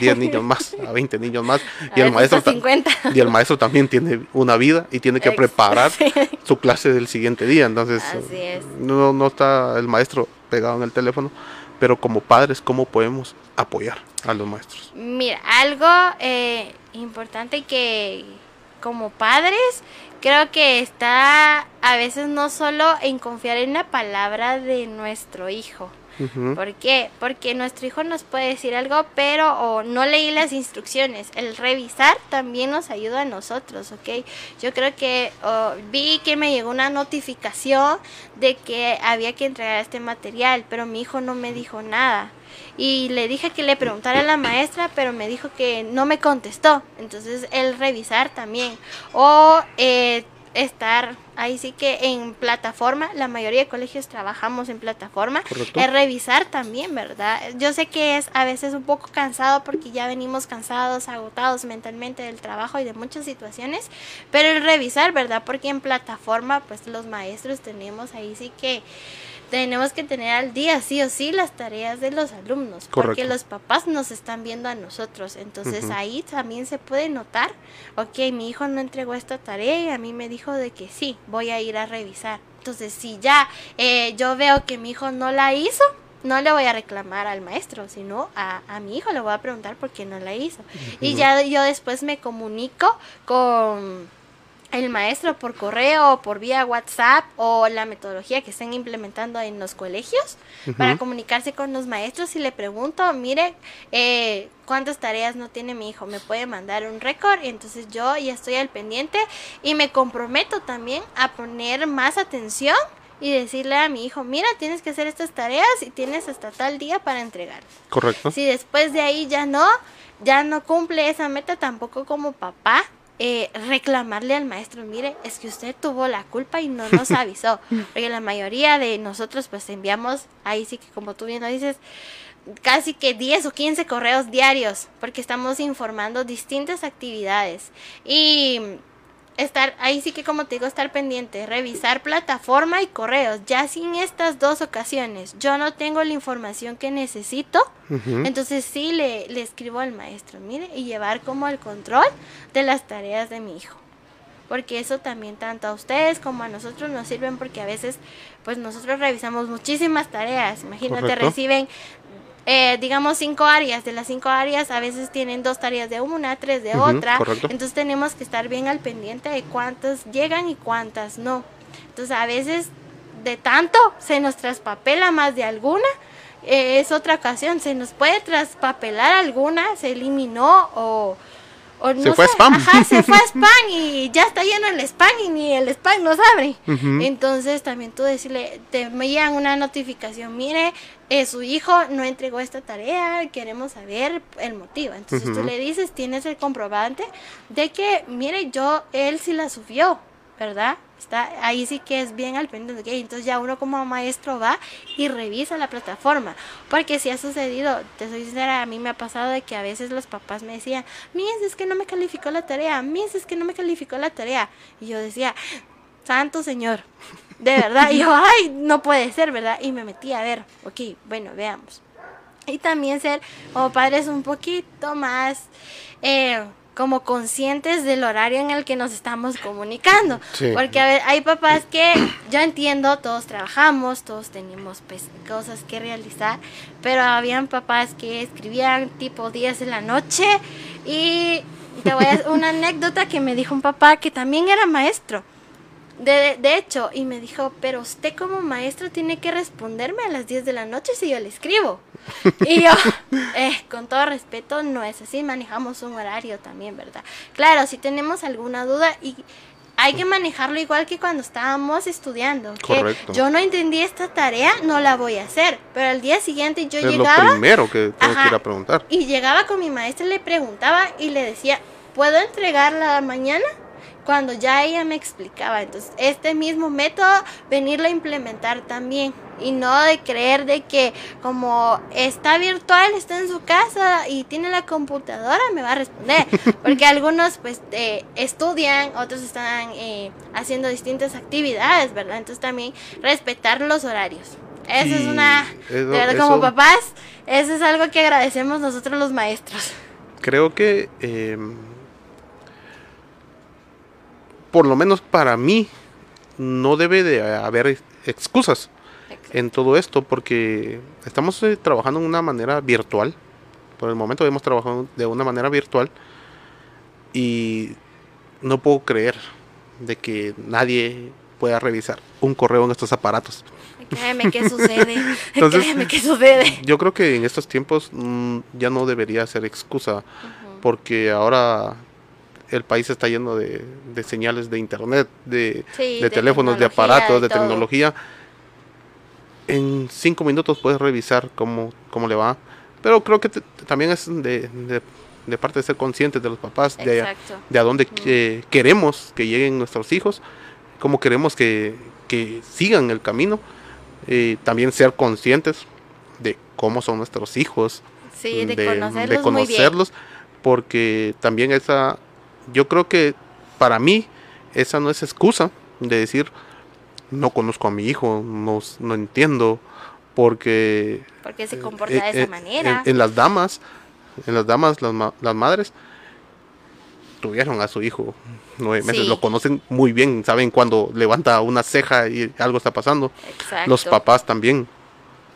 10 <laughs> niños más, a 20 niños más. A Y el, maestro a ta- 50. y el maestro también tiene una vida y tiene que preparar <laughs> sí. su clase del siguiente día. Entonces, Así es. no, no está el maestro pegado en el teléfono, pero como padres, ¿cómo podemos apoyar a los maestros? Mira, algo eh, importante que como padres creo que está a veces no solo en confiar en la palabra de nuestro hijo. ¿Por qué? Porque nuestro hijo nos puede decir algo, pero o no leí las instrucciones. El revisar también nos ayuda a nosotros, ¿ok? Yo creo que oh, vi que me llegó una notificación de que había que entregar este material, pero mi hijo no me dijo nada. Y le dije que le preguntara a la maestra, pero me dijo que no me contestó. Entonces, el revisar también. O eh, estar ahí sí que en plataforma, la mayoría de colegios trabajamos en plataforma, Correcto. es revisar también, ¿verdad? Yo sé que es a veces un poco cansado porque ya venimos cansados, agotados mentalmente del trabajo y de muchas situaciones, pero el revisar, ¿verdad? Porque en plataforma, pues los maestros tenemos ahí sí que tenemos que tener al día sí o sí las tareas de los alumnos, porque los papás nos están viendo a nosotros, entonces ahí también se puede notar, ok, mi hijo no entregó esta tarea y a mí me dijo de que sí, voy a ir a revisar. Entonces, si ya eh, yo veo que mi hijo no la hizo, no le voy a reclamar al maestro, sino a, a mi hijo le voy a preguntar por qué no la hizo. Y ya yo después me comunico con el maestro por correo o por vía WhatsApp o la metodología que estén implementando en los colegios para comunicarse con los maestros y le pregunto, mire, eh, ¿cuántas tareas no tiene mi hijo? ¿Me puede mandar un récord? Y entonces yo ya estoy al pendiente y me comprometo también a poner más atención y decirle a mi hijo, mira, tienes que hacer estas tareas y tienes hasta tal día para entregar. Correcto. Si después de ahí ya no, ya no cumple esa meta, tampoco como papá, eh, reclamarle al maestro, mire, es que usted tuvo la culpa y no nos <laughs> avisó. Porque la mayoría de nosotros pues enviamos, ahí sí que como tú bien lo dices, casi que 10 o 15 correos diarios, porque estamos informando distintas actividades. Y estar, ahí sí que como te digo, estar pendiente, revisar plataforma y correos. Ya sin estas dos ocasiones, yo no tengo la información que necesito, entonces sí le, le escribo al maestro, mire, y llevar como el control de las tareas de mi hijo. Porque eso también tanto a ustedes como a nosotros nos sirven porque a veces pues nosotros revisamos muchísimas tareas. Imagínate, Correcto. reciben eh, digamos cinco áreas. De las cinco áreas a veces tienen dos tareas de una, tres de otra. correcto. Entonces tenemos que estar bien al pendiente de cuántas llegan y cuántas no. Entonces a veces de tanto se nos traspapela más de alguna. eh, es otra ocasión, se nos puede traspapelar alguna, se eliminó o, o no fue a spam. Ajá, se fue a <laughs> spam y ya está lleno el spam y ni el spam nos abre. Entonces también tú decirle, te envían una notificación, mire, eh, su hijo no entregó esta tarea, queremos saber el motivo. Entonces tú Ujú. le dices, tienes el comprobante de que, mire, yo, él sí la subió, ¿verdad? Está, ahí sí que es bien al pendiente. Entonces ya uno como maestro va y revisa la plataforma. Porque si ha sucedido, te soy sincera, a mí me ha pasado de que a veces los papás me decían, Miss, es que no me calificó la tarea, Miss, es que no me calificó la tarea. Y yo decía, Santo Señor, de verdad. Y yo, <laughs> ay, no puede ser, ¿verdad? Y me metí a ver, ok, bueno, veamos. Y también ser como padres un poquito más eh, como conscientes del horario en el que nos estamos comunicando. Sí. Porque a ver, hay papás que <clears throat> yo entiendo, todos trabajamos, todos tenemos pues, cosas que realizar, pero habían papás que escribían tipo 10 de la noche y te voy a <laughs> una anécdota que me dijo un papá que también era maestro. De, de hecho, y me dijo, pero usted como maestro tiene que responderme a las 10 de la noche si yo le escribo. Y yo, <laughs> eh, con todo respeto, no es así, manejamos un horario también, ¿verdad? Claro, si tenemos alguna duda y hay que manejarlo igual que cuando estábamos estudiando. que Correcto. Yo no entendí esta tarea, no la voy a hacer, pero al día siguiente yo es lo llegaba primero que tengo Ajá. que ir a preguntar. y llegaba con mi maestra, le preguntaba y le decía, ¿puedo entregarla mañana? Cuando ya ella me explicaba. Entonces, este mismo método, venirlo a implementar también. Y no de creer de que como está virtual, está en su casa y tiene la computadora, me va a responder. <laughs> Porque algunos pues eh, estudian, otros están eh, haciendo distintas actividades, ¿verdad? Entonces también respetar los horarios Eso es una... eso- de verdad, como papás, eso es algo que agradecemos nosotros los maestros. Creo que, eh, por lo menos para mí, no debe de haber excusas en todo esto porque estamos eh, trabajando de una manera virtual. Por el momento hemos trabajado de una manera virtual y no puedo creer de que nadie pueda revisar un correo en estos aparatos. Créeme que sucede. <laughs> Entonces- Créeme que sucede. Yo creo que en estos tiempos mm, ya no debería ser excusa porque ahora el país está lleno de, de señales de internet, de, Sí, de de teléfonos, de aparatos, de todo. tecnología. En cinco minutos puedes revisar cómo, cómo le va. Pero creo que te- también es de, parte de ser conscientes de los papás, de, Exacto. de a dónde que- queremos que lleguen nuestros hijos, cómo queremos que, que sigan el camino. Eh, también ser conscientes de cómo son nuestros hijos, Sí, de, conocerlos, porque también esa, yo creo que para mí esa no es excusa de decir no conozco a mi hijo, no, no entiendo, porque Porque se comporta eh, de esa eh, manera. En, en las damas, en las damas, las, ma- las madres tuvieron a su hijo nueve meses, Sí. lo conocen muy bien, saben cuando levanta una ceja y algo está pasando. Exacto. Los papás también,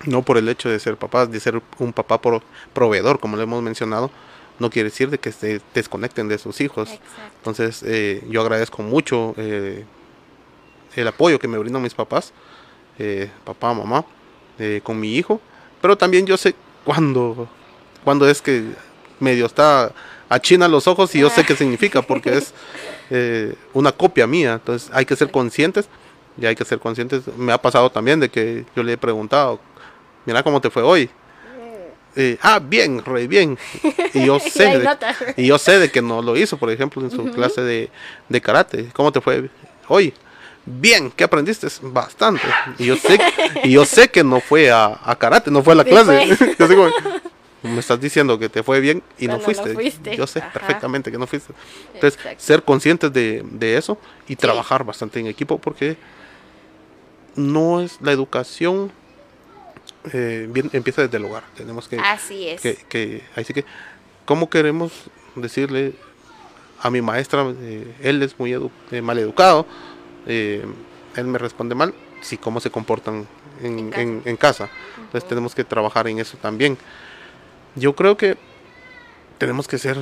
no por el hecho de ser papás, de ser un papá pro- proveedor, como lo hemos mencionado, no quiere decir de que se desconecten de sus hijos. Exacto. Entonces, eh, yo agradezco mucho eh, el apoyo que me brindan mis papás, eh, papá, mamá, eh, con mi hijo, pero también yo sé cuándo, cuándo es que medio está achina los ojos y yo sé qué significa, porque es <laughs> una copia mía, entonces hay que ser conscientes y hay que ser conscientes. Me ha pasado también de que yo le he preguntado, mira cómo te fue hoy. Eh, ah, bien, re bien. <laughs> Y yo sé, hay de- y yo sé de que no lo hizo, por ejemplo, en su clase de, de karate. ¿Cómo te fue hoy? Bien, ¿qué aprendiste? Bastante. Y yo sé, y yo sé que no fue a, a karate, no fue a la clase. <laughs> Yo me estás diciendo que te fue bien y no fuiste. Yo sé Ajá. perfectamente que no fuiste. Entonces, Exacto. ser conscientes de, de eso y trabajar bastante en equipo porque no es la educación eh, bien- empieza desde el hogar. Tenemos que Así es. que, que así que cómo queremos decirle a mi maestra eh, él es muy edu mal educado él me responde mal sí cómo se comportan en, En casa. en- en casa entonces tenemos que trabajar en eso también yo creo que tenemos que ser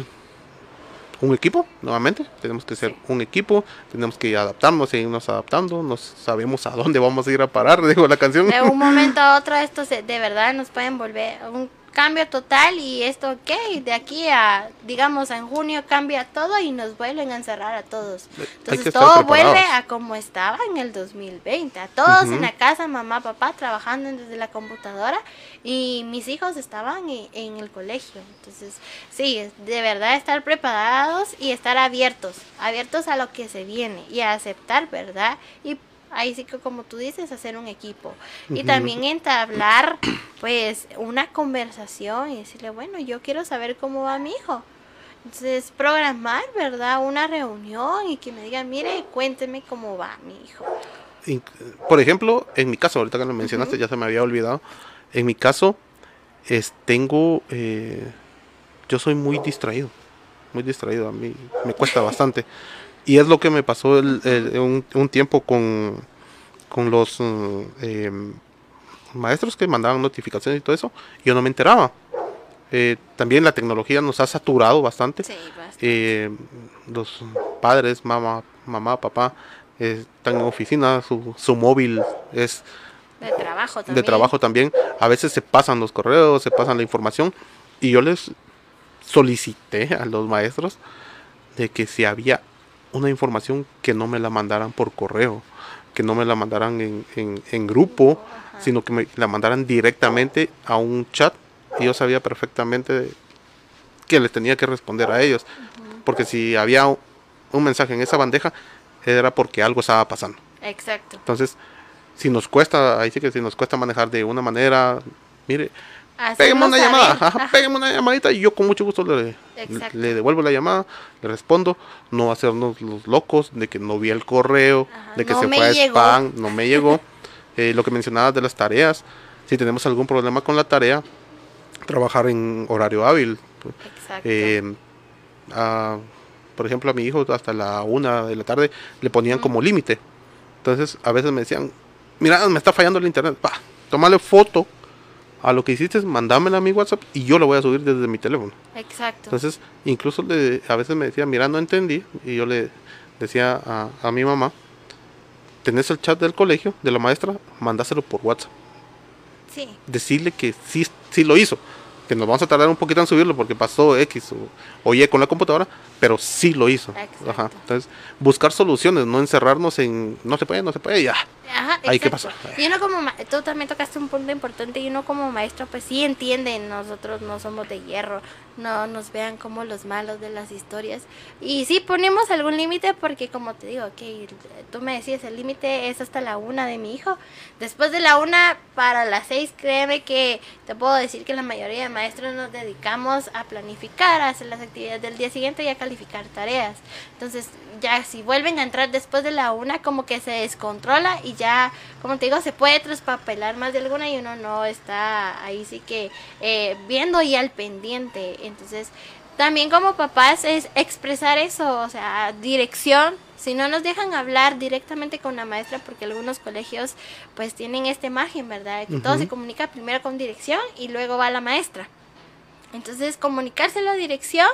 un equipo nuevamente. Tenemos que ser un equipo tenemos que adaptarnos seguirnos adaptando no sabemos a dónde vamos a ir a parar <laughs> digo la canción. De un <laughs> momento a otro esto se- de verdad nos pueden volver un cambio total y esto ok, de aquí a digamos en junio cambia todo y nos vuelven a encerrar a todos. Entonces todo vuelve a como estaba en el 2020, a todos en la casa, mamá, papá trabajando desde la computadora y mis hijos estaban en, en el colegio. Entonces sí, de verdad estar preparados y estar abiertos, abiertos a lo que se viene y a aceptar, ¿verdad? Y ahí sí que como tú dices, hacer un equipo. Y también entablar pues una conversación y decirle, bueno, yo quiero saber cómo va mi hijo. Entonces, programar, ¿verdad? Una reunión y que me digan, mire, cuénteme cómo va mi hijo. Por ejemplo, en mi caso, ahorita que lo mencionaste, ya se me había olvidado. En mi caso, es, tengo. eh, yo soy muy distraído. Muy distraído. A mí me cuesta bastante. Y es lo que me pasó el- el- un, un tiempo con, con los mm, em, maestros que mandaban notificaciones y todo eso. Yo no me enteraba. Eh, también la tecnología nos ha saturado bastante Sí, basta. eh, los padres, mamá, mamá, papá, eh, están en oficina, su, su móvil es de trabajo también. de trabajo también. A veces se pasan los correos, se pasan la información y yo les solicité a los maestros de que si había una información que no me la mandaran por correo, que no me la mandaran en, en- en grupo, sino que me la mandaran directamente a un chat y yo sabía perfectamente que les tenía que responder a ellos. Porque si había un- un mensaje en esa bandeja, era porque algo estaba pasando. Exacto. Entonces, si nos cuesta, ahí sí que si nos cuesta manejar de una manera, mire, pégueme una llamada, ajá, pégueme una llamadita y yo con mucho gusto le, le devuelvo la llamada, le respondo, no hacernos los locos de que no vi el correo, Ajá, de que no se fue a spam, no me llegó. <laughs> Eh, lo que mencionabas de las tareas, si tenemos algún problema con la tarea, trabajar en horario hábil. Exacto. Eh, a- por ejemplo, a mi hijo hasta la una de la tarde le ponían como límite. Entonces, a veces me decían, mira, me está fallando el internet. Pa, tómale foto a lo que hiciste, mandámela a mi WhatsApp y yo lo voy a subir desde mi teléfono. Exacto. Entonces, incluso le- a veces me decía, mira, no entendí. Y yo le decía a, a mi mamá, tenés el chat del colegio, de la maestra, mandáselo por WhatsApp. sí. Decirle que sí, sí lo hizo. Que nos vamos a tardar un poquito en subirlo porque pasó X o, o Y con la computadora, pero sí lo hizo. Exacto. Ajá. Entonces, buscar soluciones, no encerrarnos en no se puede, no se puede, ya. Ajá, Ahí, ¿qué exacto. pasa? Y uno como, ma- tú también tocaste un punto importante y uno como maestro pues sí entiende, nosotros no somos de hierro, no nos vean como los malos de las historias. Y sí ponemos algún límite porque como te digo, que tú me decías, el límite es hasta la una de mi hijo. Después de la una para las seis, créeme que te puedo decir que la mayoría de maestros nos dedicamos a planificar, a hacer las actividades del día siguiente y a calificar tareas. Entonces, ya si vuelven a entrar después de la una, como que se descontrola y ya, como te digo, se puede traspapelar más de alguna y uno no está ahí sí que eh, viendo y al pendiente. Entonces, también como papás es expresar eso, o sea, dirección. Si no nos dejan hablar directamente con la maestra, porque algunos colegios pues tienen este margen, ¿verdad? Que todo se comunica primero con dirección y luego va la maestra. Entonces, comunicárselo a dirección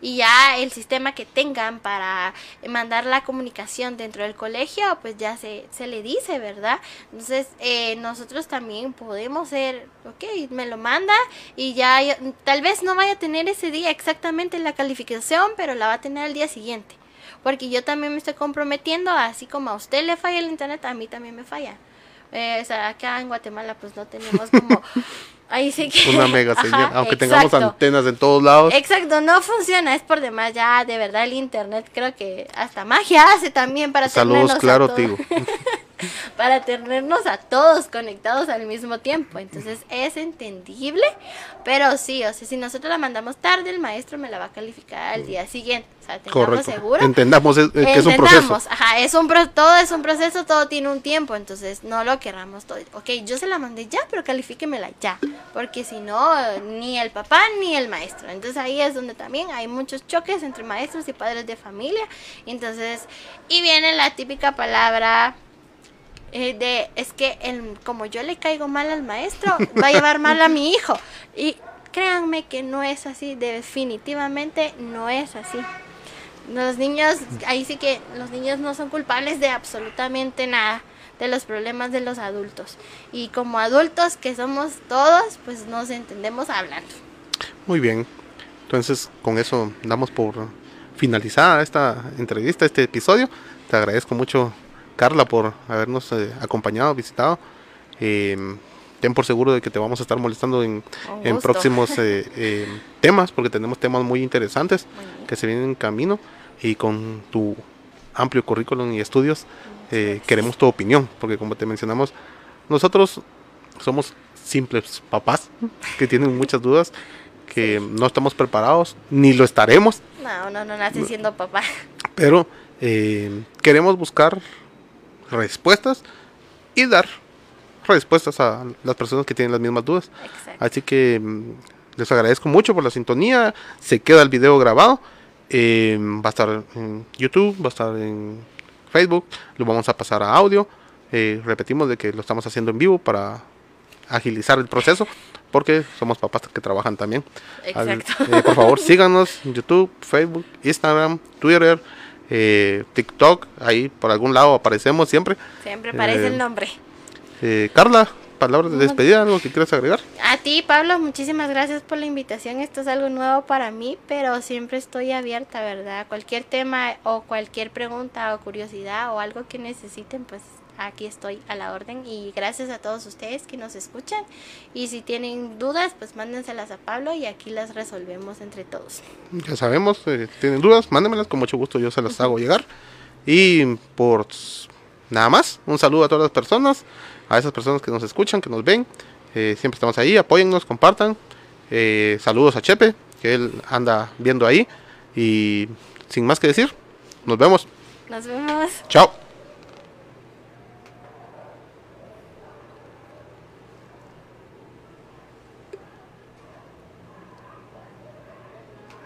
y ya el sistema que tengan para mandar la comunicación dentro del colegio, pues ya se, se le dice, ¿verdad? Entonces, eh, nosotros también podemos ser, ok, me lo manda y ya, tal vez no vaya a tener ese día exactamente la calificación, pero la va a tener el día siguiente. Porque yo también me estoy comprometiendo, así como a usted le falla el internet, a mí también me falla. Eh, o sea, acá en Guatemala pues no tenemos como... <laughs> Ahí sí que... Una <laughs> mega Ajá, señal, aunque tengamos antenas en todos lados. Exacto, no funciona, es por demás ya, de verdad el internet creo que hasta magia hace también para Saludos, claro, Tigo. <laughs> <laughs> para tenernos a todos conectados al mismo tiempo. Entonces es entendible, pero sí, o sea, si nosotros la mandamos tarde, el maestro me la va a calificar al día siguiente. O sea, tengamos Correcto. seguro. Entendamos es- eh, que es un proceso. Entendamos, Ajá, es un pro- todo es un proceso, todo tiene un tiempo, entonces no lo querramos todo. Ok, yo se la mandé ya, pero califíquemela ya, porque si no, ni el papá ni el maestro. Entonces ahí es donde también hay muchos choques entre maestros y padres de familia. Entonces, y viene la típica palabra eh, de, es que el, como yo le caigo mal al maestro, va a llevar mal a mi hijo. Y créanme que no es así, definitivamente no es así. Los niños, ahí sí que los niños no son culpables de absolutamente nada de los problemas de los adultos. Y como adultos que somos todos, pues nos entendemos hablando. Muy bien. Entonces, con eso damos por finalizada esta entrevista, este episodio. Te agradezco mucho, Carla, por habernos eh, acompañado, visitado. Eh, ten por seguro de que te vamos a estar molestando en, en próximos eh, <laughs> eh, temas, porque tenemos temas muy interesantes Muy que se vienen en camino. Y con tu amplio currículum y estudios, eh, queremos tu opinión, porque como te mencionamos, nosotros somos simples papás que tienen muchas dudas, que no estamos preparados, ni lo estaremos, No, no, no nace siendo papá. pero eh, queremos buscar respuestas y dar respuestas a las personas que tienen las mismas dudas. Exacto. Así que mm, les agradezco mucho por la sintonía. Se queda el video grabado. eh, va a estar en YouTube, va a estar en Facebook. Lo vamos a pasar a audio. Eh, repetimos de que lo estamos haciendo en vivo para agilizar el proceso. Porque somos papás que trabajan también. Al- Exacto. eh, por favor, <laughs> síganos en YouTube, Facebook, Instagram, Twitter, eh, TikTok. Ahí por algún lado aparecemos siempre. Siempre parece eh, el nombre. Eh, Carla, palabras de despedida, algo que quieras agregar. A ti, Pablo, muchísimas gracias por la invitación. Esto es algo nuevo para mí, pero siempre estoy abierta, ¿verdad? Cualquier tema o cualquier pregunta o curiosidad o algo que necesiten, pues aquí estoy a la orden. Y gracias a todos ustedes que nos escuchan. Y si tienen dudas, pues mándenselas a Pablo y aquí las resolvemos entre todos. Ya sabemos, eh, tienen dudas, mándenmelas, con mucho gusto yo se las hago llegar. Y por nada más, un saludo a todas las personas, a esas personas que nos escuchan, que nos ven. Eh, siempre estamos ahí, apóyennos, compartan. Eh, saludos a Chepe, que él anda viendo ahí. Y sin más que decir, nos vemos. Nos vemos. Chao.